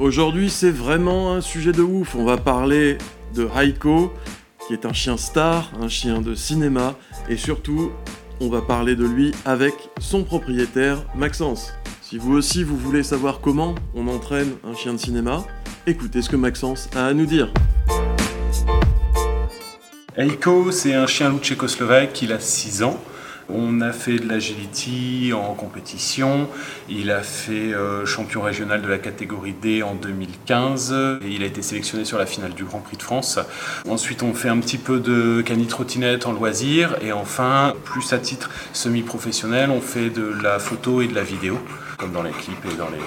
Aujourd'hui, c'est vraiment un sujet de ouf. On va parler de Heiko, qui est un chien star, un chien de cinéma, et surtout, on va parler de lui avec son propriétaire, Maxence. Si vous aussi vous voulez savoir comment on entraîne un chien de cinéma, écoutez ce que Maxence a à nous dire. Heiko, c'est un chien loup tchécoslovaque, il a 6 ans. On a fait de l'agility en compétition. Il a fait euh, champion régional de la catégorie D en 2015 et il a été sélectionné sur la finale du Grand Prix de France. Ensuite, on fait un petit peu de canitrottinette en loisir et enfin, plus à titre semi-professionnel, on fait de la photo et de la vidéo, comme dans les clips et dans les,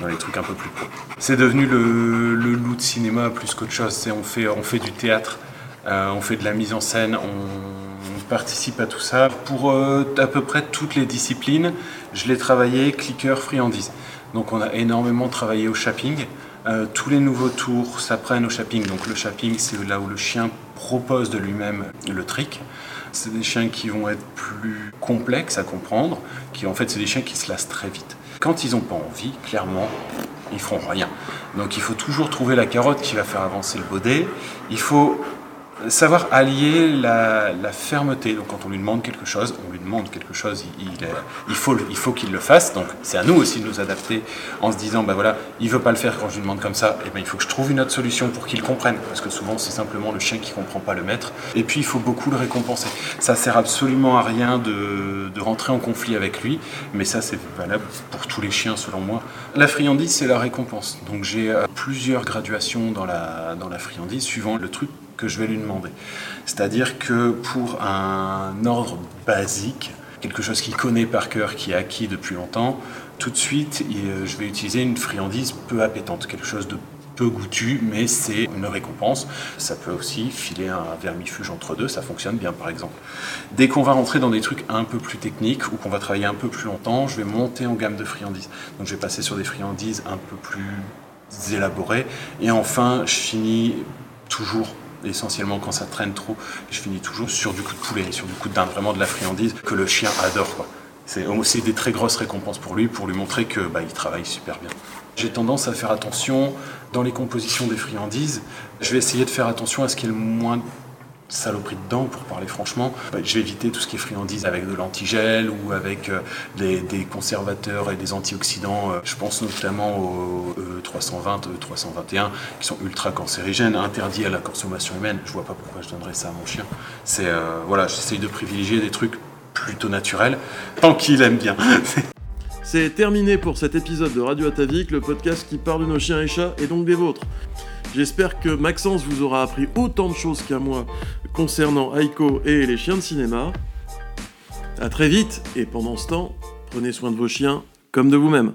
dans les trucs un peu plus pro. C'est devenu le, le loup de cinéma plus qu'autre chose. On fait, on fait du théâtre, euh, on fait de la mise en scène, on participe à tout ça. Pour euh, à peu près toutes les disciplines, je l'ai travaillé clicker friandise. Donc on a énormément travaillé au shopping. Euh, tous les nouveaux tours s'apprennent au shopping. Donc le shopping, c'est là où le chien propose de lui-même le trick. C'est des chiens qui vont être plus complexes à comprendre, qui en fait c'est des chiens qui se lassent très vite. Quand ils n'ont pas envie, clairement, ils feront rien. Donc il faut toujours trouver la carotte qui va faire avancer le baudet. Il faut savoir allier la, fermeté. Donc quand on lui demande quelque chose, on lui demande quelque chose, il, il, faut, il faut qu'il le fasse. Donc c'est à nous aussi de nous adapter en se disant, ben voilà, il veut pas le faire quand je lui demande comme ça, et ben il faut que je trouve une autre solution pour qu'il comprenne. Parce que souvent c'est simplement le chien qui comprend pas le maître. Et puis il faut beaucoup le récompenser. Ça sert absolument à rien de, de rentrer en conflit avec lui, mais ça c'est valable pour tous les chiens selon moi. La friandise c'est la récompense. Donc j'ai euh, plusieurs graduations dans la, dans la friandise suivant le truc que je vais lui demander. C'est-à-dire que pour un ordre basique, quelque chose qu'il connaît par cœur, qui est acquis depuis longtemps, tout de suite, euh, je vais utiliser une friandise peu appétante, quelque chose de peu goûtu, mais c'est une récompense. Ça peut aussi filer un vermifuge entre deux, ça fonctionne bien par exemple. Dès qu'on va rentrer dans des trucs un peu plus techniques ou qu'on va travailler un peu plus longtemps, je vais monter en gamme de friandises. Donc je vais passer sur des friandises un peu plus élaborées. Et enfin, je finis toujours essentiellement quand ça traîne trop, je finis toujours sur du coup de poulet, sur du coup de dinde, vraiment de la friandise que le chien adore. Quoi. C'est aussi des très grosses récompenses pour lui, pour lui montrer que bah, il travaille super bien. J'ai tendance à faire attention dans les compositions des friandises. Je vais essayer de faire attention à ce qui est le moins saloperie dedans, pour parler franchement. Bah, je tout ce qui est friandise avec de l'antigel ou avec euh, des, conservateurs et des antioxydants. Euh, je pense notamment aux E320, E321, qui sont ultra cancérigènes, interdits à la consommation humaine. Je vois pas pourquoi je donnerais ça à mon chien. C'est euh, voilà, j'essaye de privilégier des trucs plutôt naturels, tant qu'il aime bien. C'est terminé pour cet épisode de Radio Atavik, le podcast qui parle de nos chiens et chats et donc des vôtres. J'espère que Maxence vous aura appris autant de choses qu'à moi concernant Aiko et les chiens de cinéma. A très vite, et pendant ce temps, prenez soin de vos chiens comme de vous-même.